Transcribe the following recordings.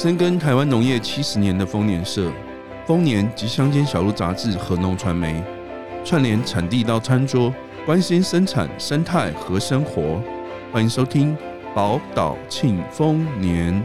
深耕台湾农业七十年的丰年社、丰年及乡间小路杂志和农传媒，串联产地到餐桌，关心生产生态和生活。欢迎收听宝岛庆丰年。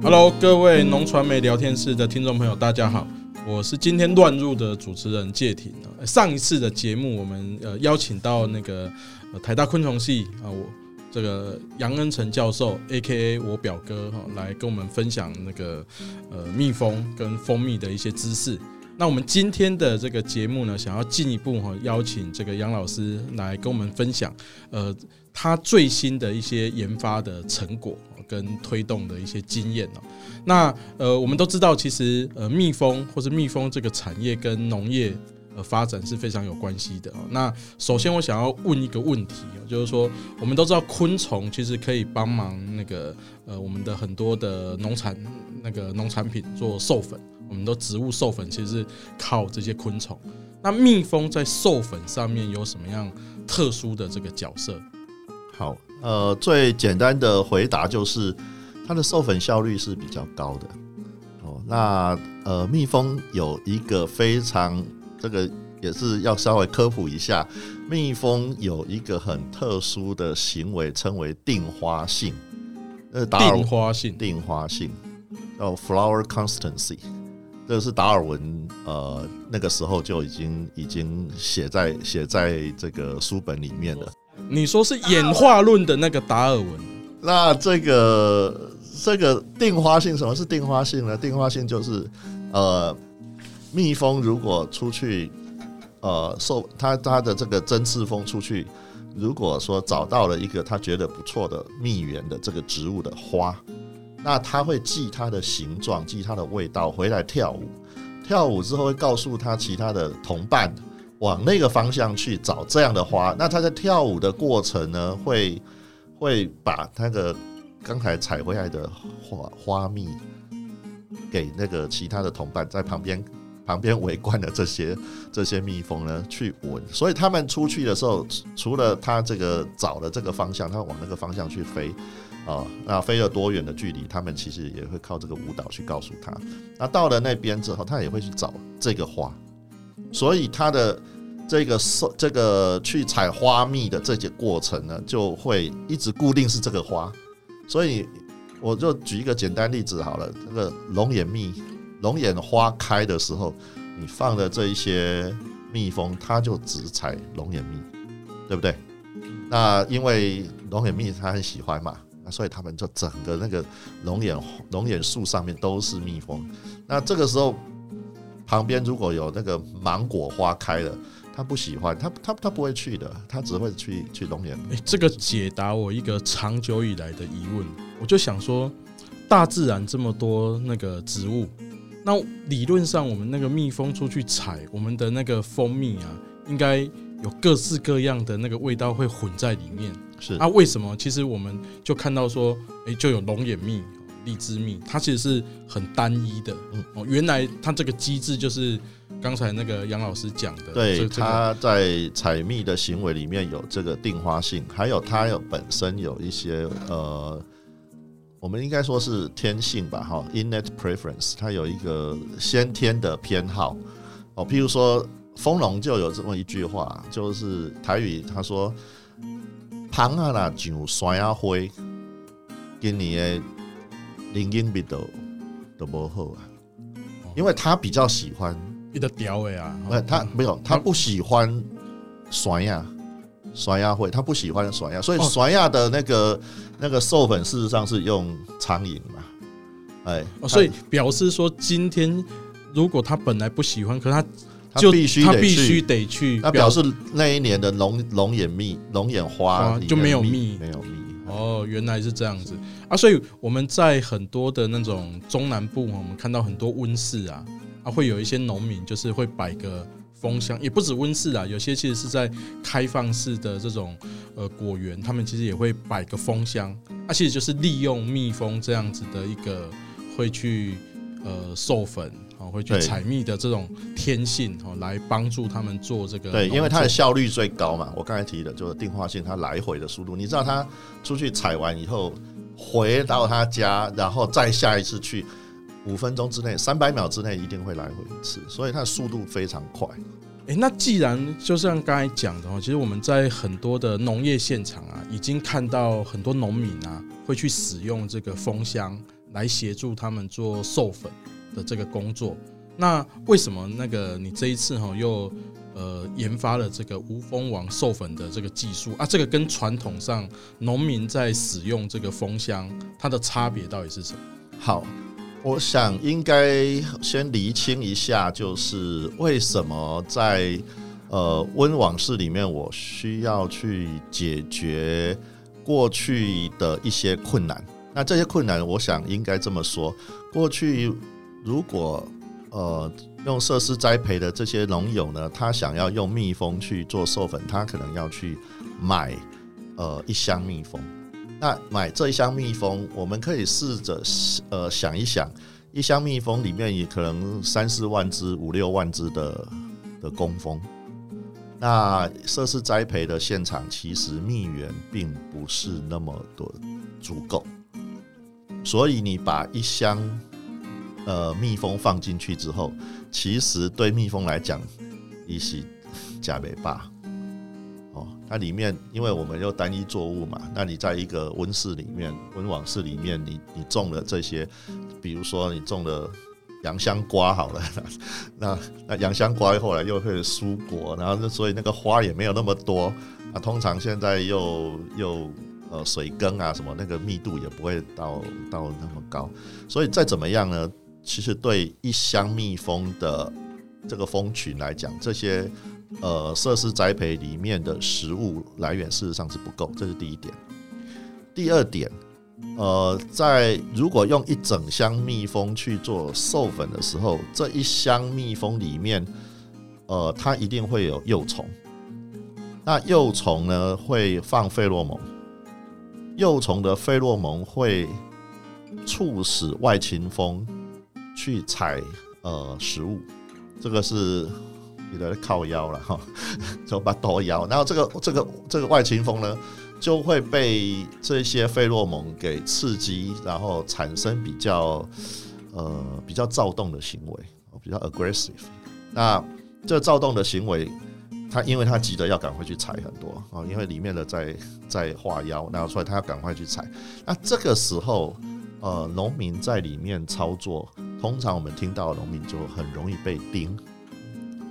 Hello，各位农传媒聊天室的听众朋友，大家好。我是今天乱入的主持人介廷。上一次的节目，我们呃邀请到那个呃台大昆虫系啊，我这个杨恩成教授 （A.K.A. 我表哥）哈，来跟我们分享那个呃蜜蜂跟蜂蜜的一些知识。那我们今天的这个节目呢，想要进一步哈邀请这个杨老师来跟我们分享呃他最新的一些研发的成果。跟推动的一些经验哦，那呃，我们都知道，其实呃，蜜蜂或者蜜蜂这个产业跟农业呃发展是非常有关系的哦。那首先我想要问一个问题，就是说，我们都知道昆虫其实可以帮忙那个呃，我们的很多的农产那个农产品做授粉，我们的植物授粉其实是靠这些昆虫。那蜜蜂在授粉上面有什么样特殊的这个角色？好。呃，最简单的回答就是，它的授粉效率是比较高的。哦，那呃，蜜蜂有一个非常这个也是要稍微科普一下，蜜蜂有一个很特殊的行为，称为定花性。呃，定花性，定花性叫 flower constancy，这个是达尔文呃那个时候就已经已经写在写在这个书本里面了。你说是演化论的那个达尔文，那这个这个定花性，什么是定花性呢？定花性就是，呃，蜜蜂如果出去，呃，受它它的这个针刺蜂出去，如果说找到了一个它觉得不错的蜜源的这个植物的花，那他会记它的形状，记它的味道，回来跳舞，跳舞之后会告诉他其他的同伴。往那个方向去找这样的花，那他在跳舞的过程呢，会会把那个刚才采回来的花花蜜给那个其他的同伴在旁边旁边围观的这些这些蜜蜂呢去闻，所以他们出去的时候，除了他这个找的这个方向，他往那个方向去飞啊，那飞了多远的距离，他们其实也会靠这个舞蹈去告诉他。那到了那边之后，他也会去找这个花。所以它的这个受这个去采花蜜的这些过程呢，就会一直固定是这个花。所以我就举一个简单例子好了，这个龙眼蜜，龙眼花开的时候，你放的这一些蜜蜂，它就只采龙眼蜜，对不对？那因为龙眼蜜它很喜欢嘛，所以他们就整个那个龙眼龙眼树上面都是蜜蜂。那这个时候。旁边如果有那个芒果花开了，他不喜欢，他他他不会去的，他只会去去龙眼。这个解答我一个长久以来的疑问。我就想说，大自然这么多那个植物，那理论上我们那个蜜蜂出去采我们的那个蜂蜜啊，应该有各式各样的那个味道会混在里面。是，那为什么？其实我们就看到说，哎，就有龙眼蜜。荔枝蜜，它其实是很单一的。嗯哦，原来它这个机制就是刚才那个杨老师讲的。对，它在采蜜的行为里面有这个定花性，还有它有本身有一些呃，我们应该说是天性吧，哈，innate preference，它有一个先天的偏好。哦，譬如说丰农就有这么一句话，就是台语他说：“芳啊啦，上山啊花，今年。”林荫比都都不好啊，因为他比较喜欢一个调味啊，他没有，他不喜欢酸呀，酸呀会，他不喜欢甩啊，所以甩啊的那个那个授粉事实上是用苍蝇嘛，哎，所以表示说今天如果他本来不喜欢，可他就必须他必须得去，那表示那一年的龙龙眼蜜龙眼花就没有蜜，没有蜜。哦，原来是这样子啊！所以我们在很多的那种中南部，我们看到很多温室啊，啊，会有一些农民就是会摆个蜂箱，也不止温室啊，有些其实是在开放式的这种呃果园，他们其实也会摆个蜂箱，啊，其实就是利用蜜蜂这样子的一个会去呃授粉，哦，会去采蜜的这种天性哦，来帮助他们做这个。对，因为它的效率最高嘛。我刚才提的就是定化性，它来回的速度。你知道，它出去采完以后，回到他家，然后再下一次去，五分钟之内，三百秒之内一定会来回一次，所以它的速度非常快。诶，那既然就像刚才讲的哦，其实我们在很多的农业现场啊，已经看到很多农民啊，会去使用这个蜂箱来协助他们做授粉的这个工作。那为什么那个你这一次哈又呃研发了这个无蜂王授粉的这个技术啊？这个跟传统上农民在使用这个蜂箱，它的差别到底是什么？好。我想应该先厘清一下，就是为什么在呃温网室里面，我需要去解决过去的一些困难。那这些困难，我想应该这么说：过去如果呃用设施栽培的这些农友呢，他想要用蜜蜂去做授粉，他可能要去买呃一箱蜜蜂。那买这一箱蜜蜂，我们可以试着呃想一想，一箱蜜蜂里面也可能三四万只、五六万只的的工蜂。那设施栽培的现场，其实蜜源并不是那么多足够，所以你把一箱呃蜜蜂放进去之后，其实对蜜蜂来讲，一是加倍大。它里面，因为我们又单一作物嘛，那你在一个温室里面、温网室里面，你你种了这些，比如说你种了洋香瓜好了，那那洋香瓜后来又会蔬果，然后所以那个花也没有那么多，那通常现在又又呃水耕啊什么，那个密度也不会到到那么高，所以再怎么样呢，其实对一箱蜜蜂的这个蜂群来讲，这些。呃，设施栽培里面的食物来源事实上是不够，这是第一点。第二点，呃，在如果用一整箱蜜蜂去做授粉的时候，这一箱蜜蜂里面，呃，它一定会有幼虫。那幼虫呢，会放费洛蒙，幼虫的费洛蒙会促使外勤蜂去采呃食物，这个是。你的靠腰了哈，就把抖腰，然后这个这个这个外勤蜂呢，就会被这些费洛蒙给刺激，然后产生比较呃比较躁动的行为，比较 aggressive。那这躁动的行为，它因为它急着要赶快去采很多啊，因为里面的在在画腰，然后所以它要赶快去采。那这个时候，呃，农民在里面操作，通常我们听到的农民就很容易被叮。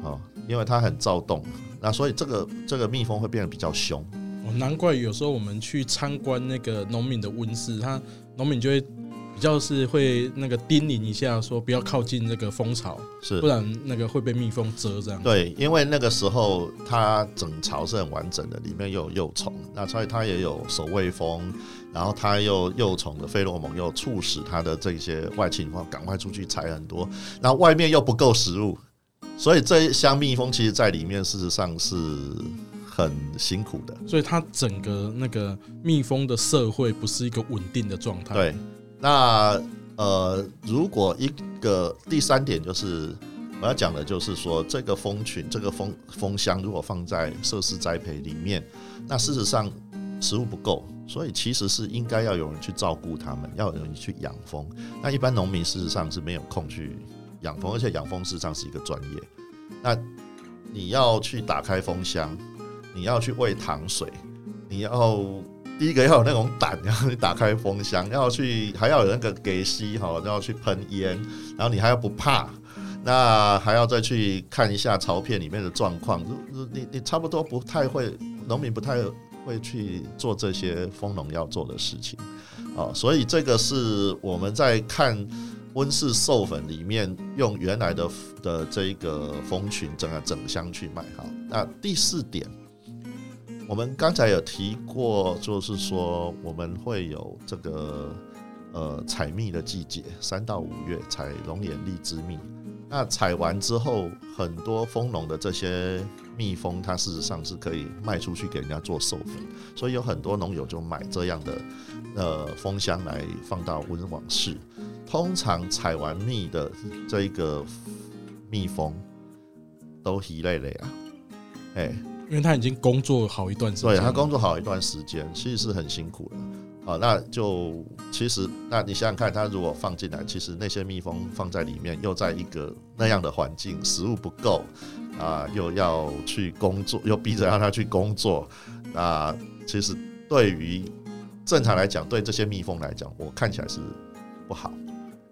哦，因为它很躁动，那所以这个这个蜜蜂会变得比较凶。哦，难怪有时候我们去参观那个农民的温室，他农民就会比较是会那个叮咛一下，说不要靠近那个蜂巢，是不然那个会被蜜蜂蛰这样。对，因为那个时候它整巢是很完整的，里面又有幼虫，那所以它也有守卫蜂，然后它又幼虫的费洛蒙又促使它的这些外勤蜂赶快出去采很多，然后外面又不够食物。所以这一箱蜜蜂其实在里面，事实上是很辛苦的。所以它整个那个蜜蜂的社会不是一个稳定的状态。对，那呃，如果一个第三点就是我要讲的，就是说这个蜂群、这个蜂蜂箱如果放在设施栽培里面，那事实上食物不够，所以其实是应该要有人去照顾他们，要有人去养蜂。那一般农民事实上是没有空去。养蜂，而且养蜂事实上是一个专业。那你要去打开蜂箱，你要去喂糖水，你要第一个要有那种胆，然后去打开蜂箱，要去还要有那个给吸哈，要去喷烟，然后你还要不怕，那还要再去看一下巢片里面的状况。你你差不多不太会，农民不太会去做这些蜂农要做的事情啊。所以这个是我们在看。温室授粉里面用原来的的这一个蜂群整个整箱去卖哈。那第四点，我们刚才有提过，就是说我们会有这个呃采蜜的季节，三到五月采龙眼荔枝蜜。那采完之后，很多蜂农的这些蜜蜂，它事实上是可以卖出去给人家做授粉，所以有很多农友就买这样的呃蜂箱来放到温网室。通常采完蜜的这一个蜜蜂都疲累了呀，哎，因为他已经工作好一段时间，对，他工作好一段时间，其实是很辛苦的啊。那就其实，那你想想看，他如果放进来，其实那些蜜蜂放在里面，又在一个那样的环境，食物不够啊，又要去工作，又逼着让他去工作，那其实对于正常来讲，对这些蜜蜂来讲，我看起来是不好。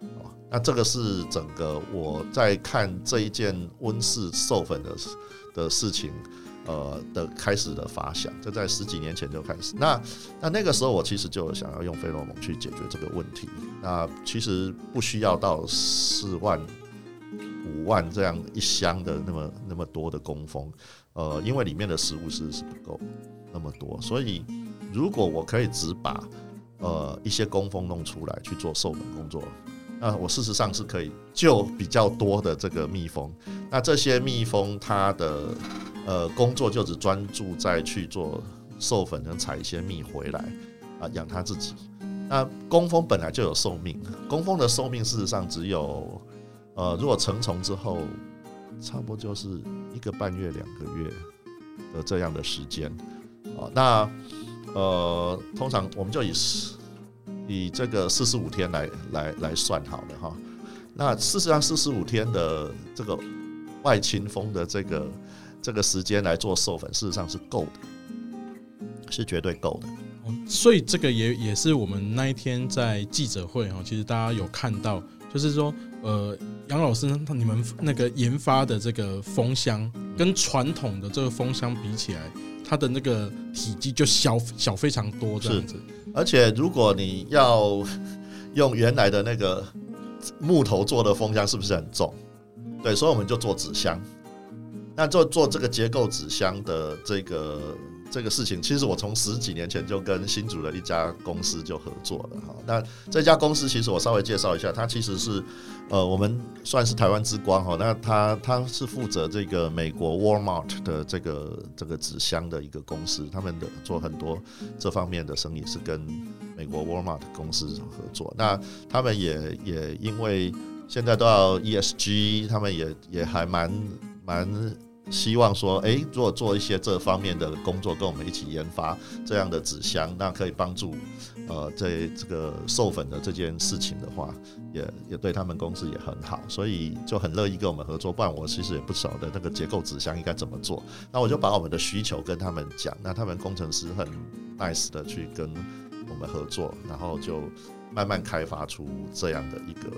哦那这个是整个我在看这一件温室授粉的的事情，呃的开始的发想，就在十几年前就开始。那那那个时候我其实就想要用费洛蒙去解决这个问题。那其实不需要到四万、五万这样一箱的那么那么多的工蜂，呃，因为里面的食物是是不够那么多，所以如果我可以只把呃一些工蜂弄出来去做授粉工作。那我事实上是可以救比较多的这个蜜蜂。那这些蜜蜂它的呃工作就只专注在去做授粉，能采一些蜜回来啊养它自己。那工蜂本来就有寿命，工蜂的寿命事实上只有呃如果成虫之后，差不多就是一个半月两个月的这样的时间啊。那呃通常我们就以。以这个四十五天来来来算好了哈，那事实上四十五天的这个外勤蜂的这个这个时间来做授粉，事实上是够的，是绝对够的。所以这个也也是我们那一天在记者会哈，其实大家有看到，就是说呃杨老师你们那个研发的这个蜂箱跟传统的这个蜂箱比起来。它的那个体积就小小非常多这样子，而且如果你要用原来的那个木头做的蜂箱，是不是很重？对，所以我们就做纸箱。那做做这个结构纸箱的这个。这个事情其实我从十几年前就跟新竹的一家公司就合作了哈。那这家公司其实我稍微介绍一下，它其实是呃我们算是台湾之光哈。那它它是负责这个美国 Walmart 的这个这个纸箱的一个公司，他们的做很多这方面的生意是跟美国 Walmart 公司合作。那他们也也因为现在都要 ESG，他们也也还蛮蛮。希望说，诶，如果做一些这方面的工作，跟我们一起研发这样的纸箱，那可以帮助，呃，在这个授粉的这件事情的话，也也对他们公司也很好，所以就很乐意跟我们合作。不然我其实也不晓得那个结构纸箱应该怎么做，那我就把我们的需求跟他们讲，那他们工程师很 nice 的去跟我们合作，然后就慢慢开发出这样的一个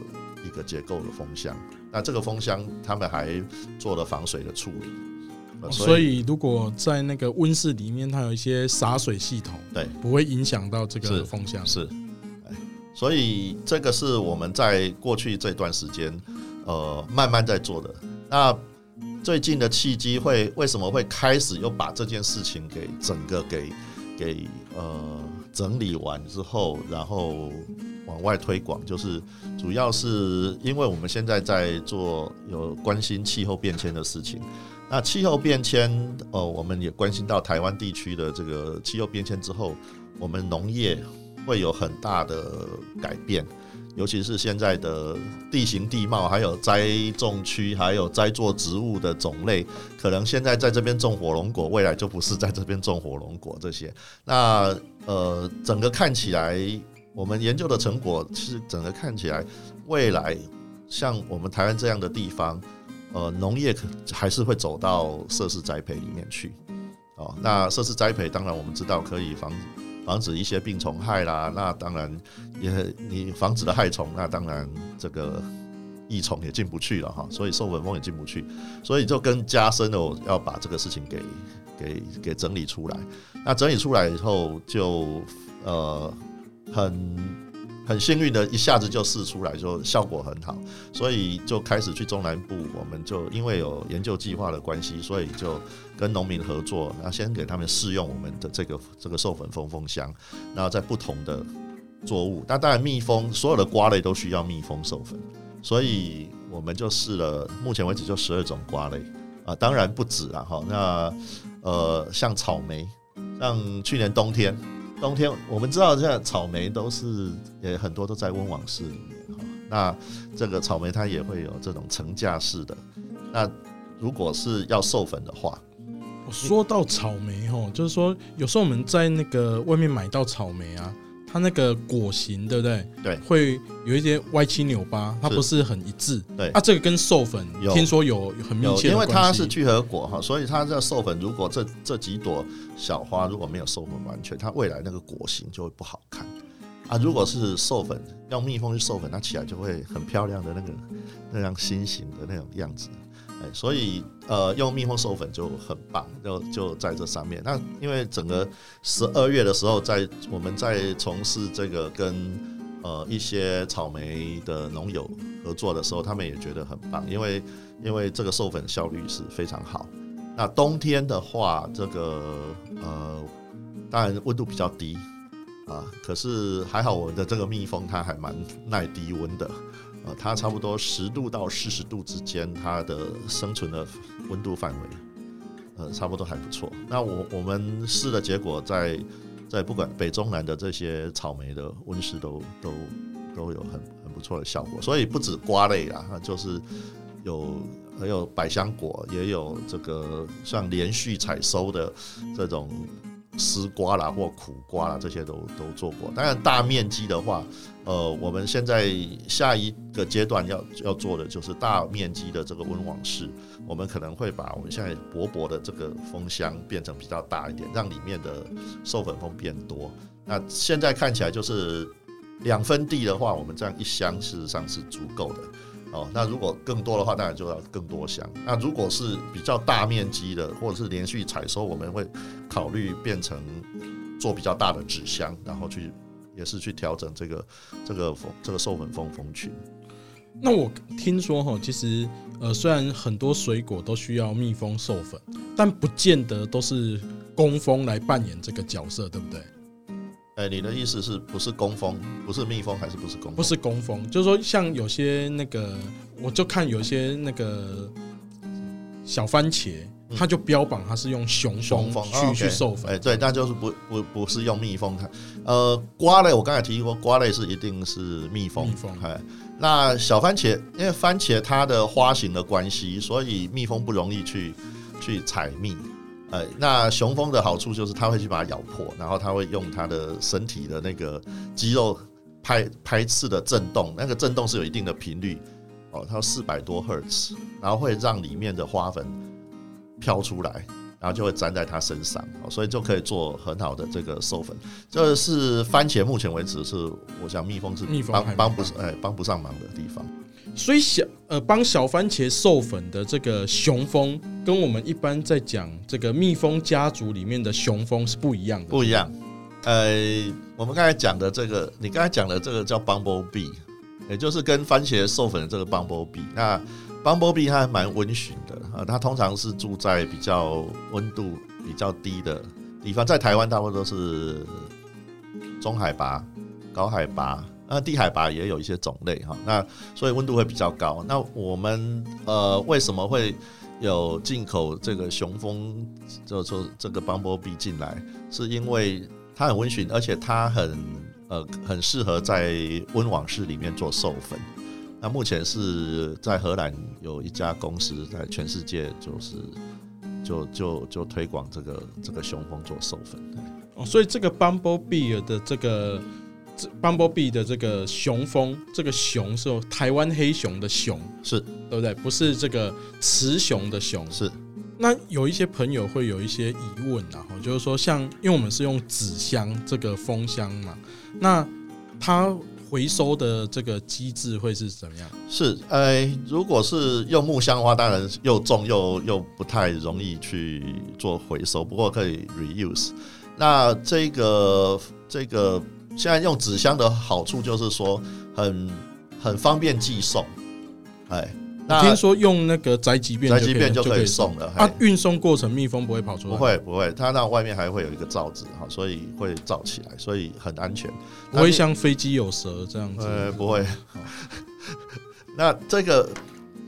一个结构的风箱。那这个风箱，他们还做了防水的处理，所以如果在那个温室里面，它有一些洒水系统，对，不会影响到这个风箱。是，所以这个是我们在过去这段时间，呃，慢慢在做的。那最近的契机会为什么会开始又把这件事情给整个给给呃整理完之后，然后。往外推广，就是主要是因为我们现在在做有关心气候变迁的事情。那气候变迁，哦，我们也关心到台湾地区的这个气候变迁之后，我们农业会有很大的改变，尤其是现在的地形地貌，还有栽种区，还有栽作植物的种类，可能现在在这边种火龙果，未来就不是在这边种火龙果这些。那呃，整个看起来。我们研究的成果，其实整个看起来，未来像我们台湾这样的地方，呃，农业可还是会走到设施栽培里面去。哦，那设施栽培当然我们知道可以防防止一些病虫害啦，那当然也你防止了害虫，那当然这个益虫也进不去了哈，所以受粉蜂也进不去，所以就更加深了我要把这个事情给给给整理出来。那整理出来以后就呃。很很幸运的，一下子就试出来，就效果很好，所以就开始去中南部，我们就因为有研究计划的关系，所以就跟农民合作，那先给他们试用我们的这个这个授粉蜂蜂箱，然后在不同的作物，那当然蜜蜂所有的瓜类都需要蜜蜂授粉，所以我们就试了，目前为止就十二种瓜类啊，当然不止了哈，那呃像草莓，像去年冬天。冬天我们知道，现在草莓都是也很多都在温网室里面哈。那这个草莓它也会有这种层架式的。那如果是要授粉的话，说到草莓哦，就是说有时候我们在那个外面买到草莓啊。它那个果形对不对？对，会有一些歪七扭八，它不是很一致。对，啊，这个跟授粉听说有很密切的因为它是聚合果哈，所以它这授粉，如果这这几朵小花如果没有授粉完全，它未来那个果形就会不好看啊。如果是授粉，用蜜蜂去授粉，它起来就会很漂亮的那个那样心形的那种样子。哎所以呃，用蜜蜂授粉就很棒，就就在这上面。那因为整个十二月的时候，在我们在从事这个跟呃一些草莓的农友合作的时候，他们也觉得很棒，因为因为这个授粉效率是非常好。那冬天的话，这个呃，当然温度比较低啊，可是还好我们的这个蜜蜂它还蛮耐低温的。呃，它差不多十度到四十度之间，它的生存的温度范围，呃，差不多还不错。那我我们试的结果在，在在不管北中南的这些草莓的温室都都都有很很不错的效果。所以不止瓜类啊，就是有还有百香果，也有这个像连续采收的这种。丝瓜啦，或苦瓜啦，这些都都做过。当然，大面积的话，呃，我们现在下一个阶段要要做的就是大面积的这个温网式。我们可能会把我们现在薄薄的这个蜂箱变成比较大一点，让里面的授粉蜂变多。那现在看起来就是两分地的话，我们这样一箱事实上是足够的。哦，那如果更多的话，当然就要更多箱。那如果是比较大面积的，或者是连续采收，我们会考虑变成做比较大的纸箱，然后去也是去调整这个这个蜂这个授粉蜂蜂群。那我听说哈，其实呃，虽然很多水果都需要蜜蜂授粉，但不见得都是工蜂来扮演这个角色，对不对？哎，你的意思是不是工蜂，不是蜜蜂，还是不是工蜂？不是工蜂，就是说像有些那个，我就看有些那个小番茄，它就标榜它是用雄蜂去去授粉。哎，对，那就是不不不是用蜜蜂。呃，瓜类我刚才提过，瓜类是一定是蜜蜂。蜜蜂。哎，那小番茄，因为番茄它的花型的关系，所以蜜蜂不容易去去采蜜。呃，那雄蜂的好处就是它会去把它咬破，然后它会用它的身体的那个肌肉拍拍刺的震动，那个震动是有一定的频率，哦，它四百多赫兹，然后会让里面的花粉飘出来，然后就会粘在它身上，哦所以就可以做很好的这个授粉。这是番茄目前为止是我想蜜蜂是帮帮不哎帮不上忙的地方。所以小呃帮小番茄授粉的这个雄蜂，跟我们一般在讲这个蜜蜂家族里面的雄蜂是不一样的。不一样，呃，我们刚才讲的这个，你刚才讲的这个叫 bumblebee，也就是跟番茄授粉的这个 bumblebee。那 bumblebee 它还蛮温驯的啊，它通常是住在比较温度比较低的地方，在台湾大部分都是中海拔、高海拔。那低海拔也有一些种类哈，那所以温度会比较高。那我们呃为什么会有进口这个雄蜂，就说这个 Bumblebee 进来，是因为它很温驯，而且它很呃很适合在温网室里面做授粉。那目前是在荷兰有一家公司在全世界就是就就就推广这个这个雄蜂做授粉。哦，所以这个 Bumblebee 的这个。Bumblebee 的这个雄蜂，这个雄是台湾黑熊的熊，是对不对？不是这个雌雄的雄。是。那有一些朋友会有一些疑问，然后就是说，像因为我们是用纸箱这个蜂箱嘛，那它回收的这个机制会是怎么样？是，呃，如果是用木箱的话，当然又重又又不太容易去做回收，不过可以 reuse。那这个这个。现在用纸箱的好处就是说很很方便寄送，哎，那听说用那个宅急便，宅急便就可以送了。它运送过程蜜蜂不会跑出来？不会不会，它那外面还会有一个罩子哈，所以会罩起来，所以很安全。不会像飞机有蛇这样子？呃，不会。那这个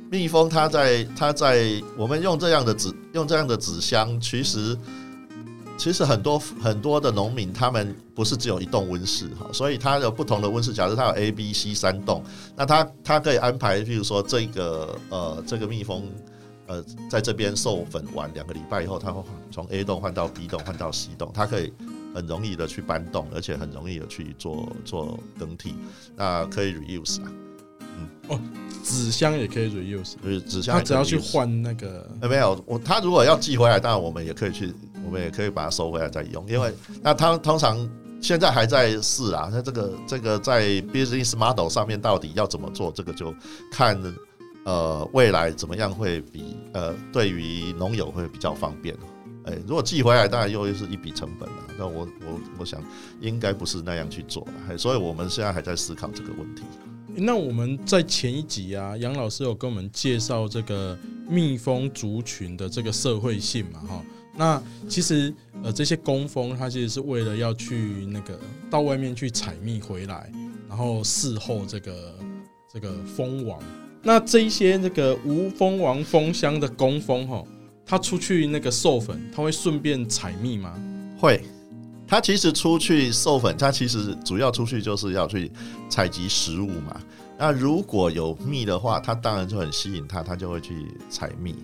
蜜蜂它在它在我们用这样的纸用这样的纸箱，其实。其实很多很多的农民，他们不是只有一栋温室哈，所以他有不同的温室。假设他有 A、B、C 三栋，那他他可以安排，譬如说这个呃这个蜜蜂呃在这边授粉完两个礼拜以后，他会从 A 栋换到 B 栋，换到 C 栋，它可以很容易的去搬动，而且很容易的去做做更替，那可以 reuse 啊。嗯哦，纸箱也可以 reuse，就是纸箱，他只要去换那个，没有我他如果要寄回来，当然我们也可以去，我们也可以把它收回来再用，因为那他通常现在还在试啊，那这个这个在 business model 上面到底要怎么做，这个就看呃未来怎么样会比呃对于农友会比较方便。哎，如果寄回来，当然又是一笔成本了。那我我我想应该不是那样去做，所以我们现在还在思考这个问题。那我们在前一集啊，杨老师有跟我们介绍这个蜜蜂族群的这个社会性嘛，哈。那其实呃，这些工蜂它其实是为了要去那个到外面去采蜜回来，然后伺候这个这个蜂王。那这一些那个无蜂王蜂箱的工蜂哈，它出去那个授粉，它会顺便采蜜吗？会。它其实出去授粉，它其实主要出去就是要去采集食物嘛。那如果有蜜的话，它当然就很吸引它，它就会去采蜜。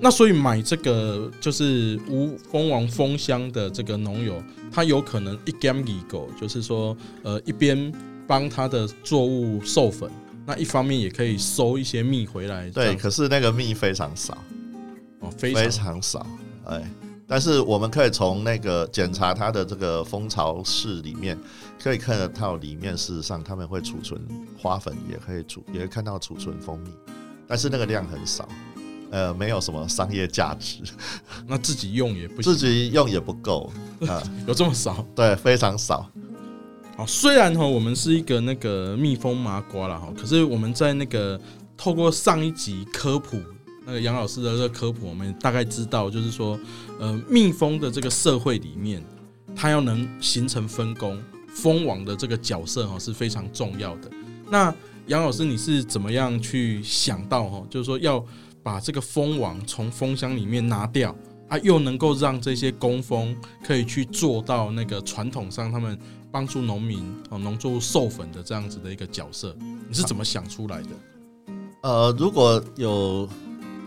那所以买这个就是无蜂王蜂箱的这个农友，他有可能一兼二狗，就是说呃一边帮他的作物授粉，那一方面也可以收一些蜜回来。对，可是那个蜜非常少哦，非常，非常少，哎。但是我们可以从那个检查它的这个蜂巢室里面，可以看得到里面事实上他们会储存花粉，也可以储，也会看到储存蜂蜜，但是那个量很少，呃，没有什么商业价值。那自己用也不自己用也不够啊，有这么少？对，非常少。好，虽然哈我们是一个那个蜜蜂麻瓜了哈，可是我们在那个透过上一集科普。那个杨老师的这个科普，我们大概知道，就是说，呃，蜜蜂的这个社会里面，它要能形成分工，蜂王的这个角色哈是非常重要的。那杨老师，你是怎么样去想到哈，就是说要把这个蜂王从蜂箱里面拿掉啊，又能够让这些工蜂可以去做到那个传统上他们帮助农民哦农作物授粉的这样子的一个角色，你是怎么想出来的？呃，如果有。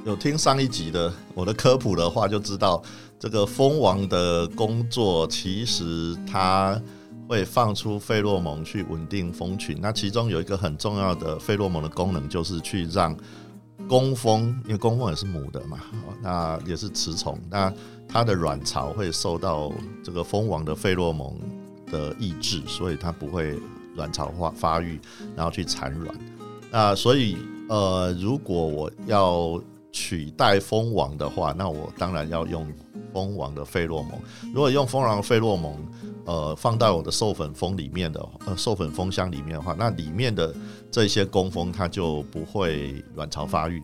有听上一集的我的科普的话，就知道这个蜂王的工作，其实它会放出费洛蒙去稳定蜂群。那其中有一个很重要的费洛蒙的功能，就是去让工蜂，因为工蜂也是母的嘛，那也是雌虫，那它的卵巢会受到这个蜂王的费洛蒙的抑制，所以它不会卵巢发发育，然后去产卵。那所以呃，如果我要取代蜂王的话，那我当然要用蜂王的费洛蒙。如果用蜂王费洛蒙，呃，放到我的授粉蜂里面的呃授粉蜂箱里面的话，那里面的这些工蜂它就不会卵巢发育，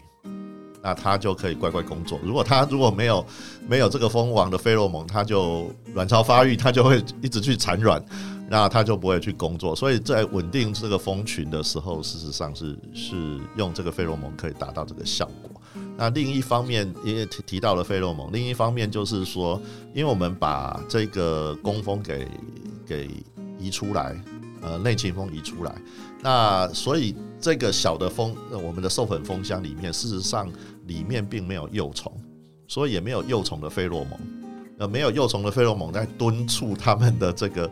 那它就可以乖乖工作。如果它如果没有没有这个蜂王的费洛蒙，它就卵巢发育，它就会一直去产卵，那它就不会去工作。所以在稳定这个蜂群的时候，事实上是是用这个费洛蒙可以达到这个效果。那另一方面也提提到了费洛蒙，另一方面就是说，因为我们把这个工蜂给给移出来，呃，内勤蜂移出来，那所以这个小的蜂，我们的授粉蜂箱里面，事实上里面并没有幼虫，所以也没有幼虫的费洛蒙，呃，没有幼虫的费洛蒙在敦促他们的这个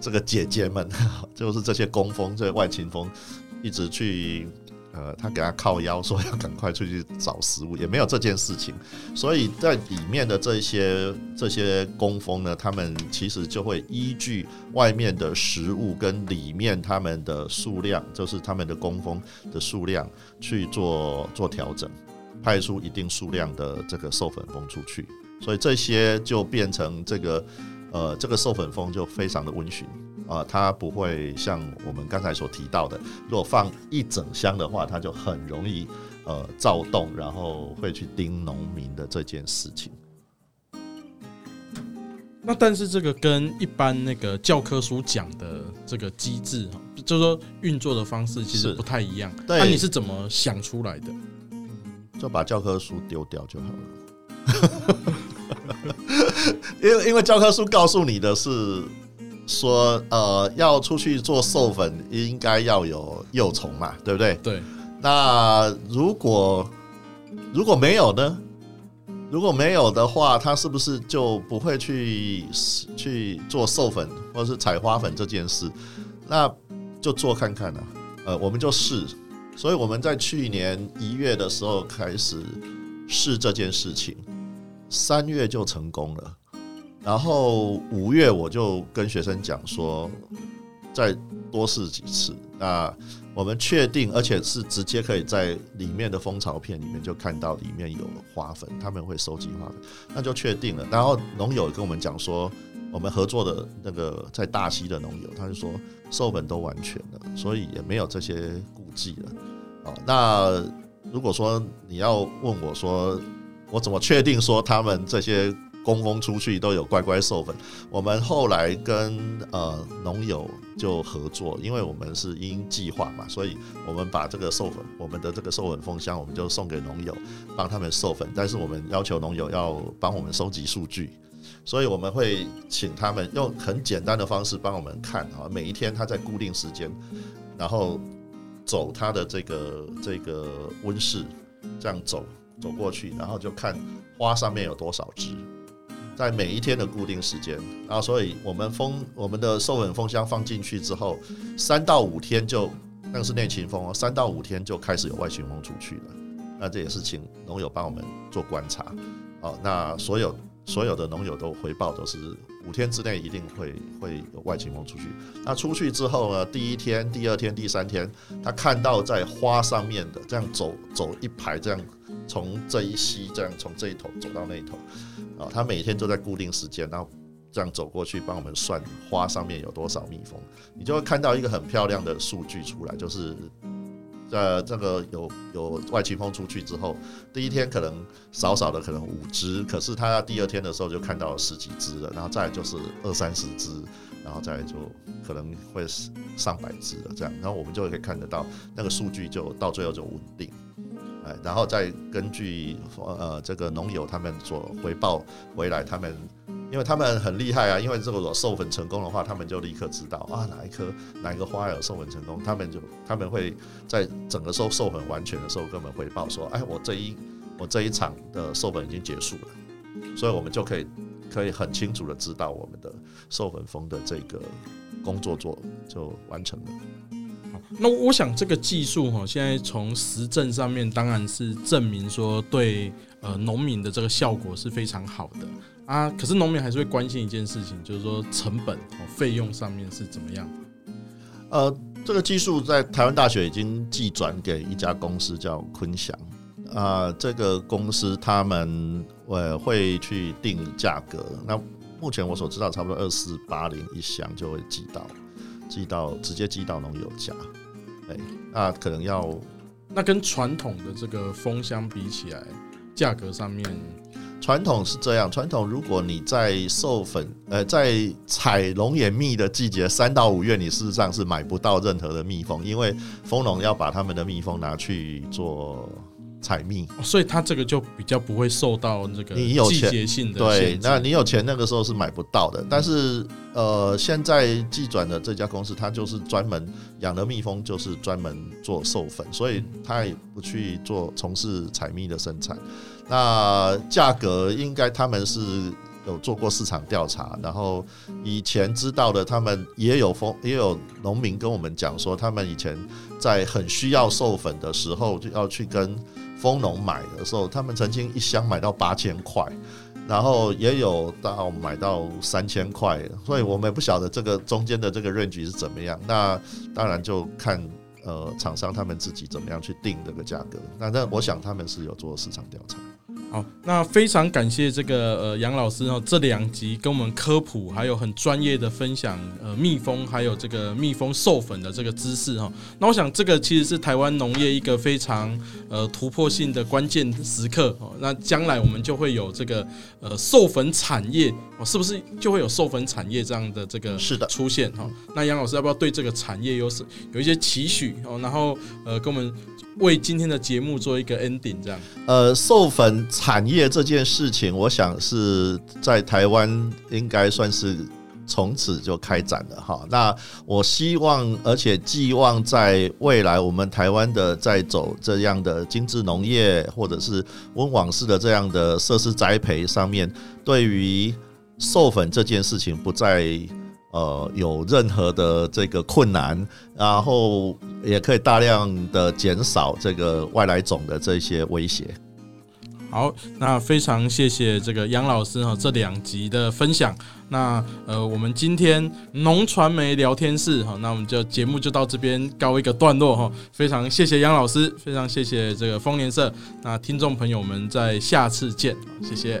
这个姐姐们，就是这些工蜂，这些外勤蜂，一直去。呃，他给他靠腰说要赶快出去找食物，也没有这件事情，所以在里面的这些这些工蜂呢，他们其实就会依据外面的食物跟里面他们的数量，就是他们的工蜂的数量去做做调整，派出一定数量的这个授粉蜂出去，所以这些就变成这个呃这个授粉蜂就非常的温驯。啊，它不会像我们刚才所提到的，如果放一整箱的话，它就很容易呃躁动，然后会去叮农民的这件事情。那但是这个跟一般那个教科书讲的这个机制，就是说运作的方式其实不太一样。对，那你是怎么想出来的？就把教科书丢掉就好了。因为因为教科书告诉你的是说，呃，要出去做授粉，应该要有幼虫嘛，对不对？对。那如果如果没有呢？如果没有的话，他是不是就不会去去做授粉或者是采花粉这件事？那就做看看呢、啊。呃，我们就试。所以我们在去年一月的时候开始试这件事情，三月就成功了。然后五月我就跟学生讲说，再多试几次。那我们确定，而且是直接可以在里面的蜂巢片里面就看到里面有花粉，他们会收集花粉，那就确定了。然后农友跟我们讲说，我们合作的那个在大溪的农友，他就说授粉都完全了，所以也没有这些顾忌了。哦，那如果说你要问我说，我怎么确定说他们这些？工蜂出去都有乖乖授粉。我们后来跟呃农友就合作，因为我们是因计划嘛，所以我们把这个授粉，我们的这个授粉蜂箱，我们就送给农友，帮他们授粉。但是我们要求农友要帮我们收集数据，所以我们会请他们用很简单的方式帮我们看啊，每一天他在固定时间，然后走他的这个这个温室，这样走走过去，然后就看花上面有多少只。在每一天的固定时间，然后所以我们蜂我们的授粉蜂箱放进去之后，三到五天就那个是内勤蜂哦，三到五天就开始有外勤蜂出去了。那这也是请农友帮我们做观察。哦，那所有所有的农友都回报都是五天之内一定会会有外勤蜂出去。那出去之后呢，第一天、第二天、第三天，他看到在花上面的这样走走一排这样。从这一溪这样从这一头走到那一头，啊，他每天都在固定时间，然后这样走过去帮我们算花上面有多少蜜蜂，你就会看到一个很漂亮的数据出来，就是呃这个有有外勤蜂出去之后，第一天可能少少的可能五只，可是他第二天的时候就看到十几只了，然后再就是二三十只，然后再就可能会上百只了这样，然后我们就可以看得到那个数据就到最后就稳定。哎，然后再根据呃这个农友他们所回报回来，他们因为他们很厉害啊，因为这个授粉成功的话，他们就立刻知道啊哪一颗哪一个花有授粉成功，他们就他们会在整个授授粉完全的时候跟我们回报说，哎，我这一我这一场的授粉已经结束了，所以我们就可以可以很清楚的知道我们的授粉蜂的这个工作做就完成了。好那我想这个技术哈，现在从实证上面当然是证明说对呃农民的这个效果是非常好的啊。可是农民还是会关心一件事情，就是说成本哦费用上面是怎么样？呃，这个技术在台湾大学已经寄转给一家公司叫坤祥啊，这个公司他们呃会去定价格。那目前我所知道，差不多二四八零一箱就会寄到。寄到直接寄到农友家，哎，那可能要，那跟传统的这个蜂箱比起来，价格上面，传统是这样，传统如果你在授粉，呃，在采龙眼蜜的季节三到五月，你事实上是买不到任何的蜜蜂，因为蜂农要把他们的蜜蜂拿去做。采蜜，所以它这个就比较不会受到这个季节性的对。那你有钱那个时候是买不到的。但是呃，现在寄转的这家公司，它就是专门养的蜜蜂，就是专门做授粉，所以它也不去做从事采蜜的生产。那价格应该他们是有做过市场调查，然后以前知道的，他们也有蜂也有农民跟我们讲说，他们以前在很需要授粉的时候，就要去跟。蜂农买的时候，他们曾经一箱买到八千块，然后也有到买到三千块，所以我们也不晓得这个中间的这个 range 是怎么样。那当然就看呃厂商他们自己怎么样去定这个价格。那那我想他们是有做市场调查。好，那非常感谢这个呃杨老师哦，这两集跟我们科普，还有很专业的分享呃蜜蜂还有这个蜜蜂授粉的这个知识哈。那我想这个其实是台湾农业一个非常呃突破性的关键时刻哦。那将来我们就会有这个呃授粉产业哦，是不是就会有授粉产业这样的这个是的出现哈？那杨老师要不要对这个产业有是有一些期许哦？然后呃跟我们为今天的节目做一个 ending 这样。呃授粉。产业这件事情，我想是在台湾应该算是从此就开展了哈。那我希望，而且寄望在未来，我们台湾的在走这样的精致农业，或者是温网式的这样的设施栽培上面，对于授粉这件事情不再呃有任何的这个困难，然后也可以大量的减少这个外来种的这些威胁。好，那非常谢谢这个杨老师哈，这两集的分享。那呃，我们今天农传媒聊天室哈，那我们就节目就到这边告一个段落哈。非常谢谢杨老师，非常谢谢这个丰年社。那听众朋友们，在下次见，谢谢。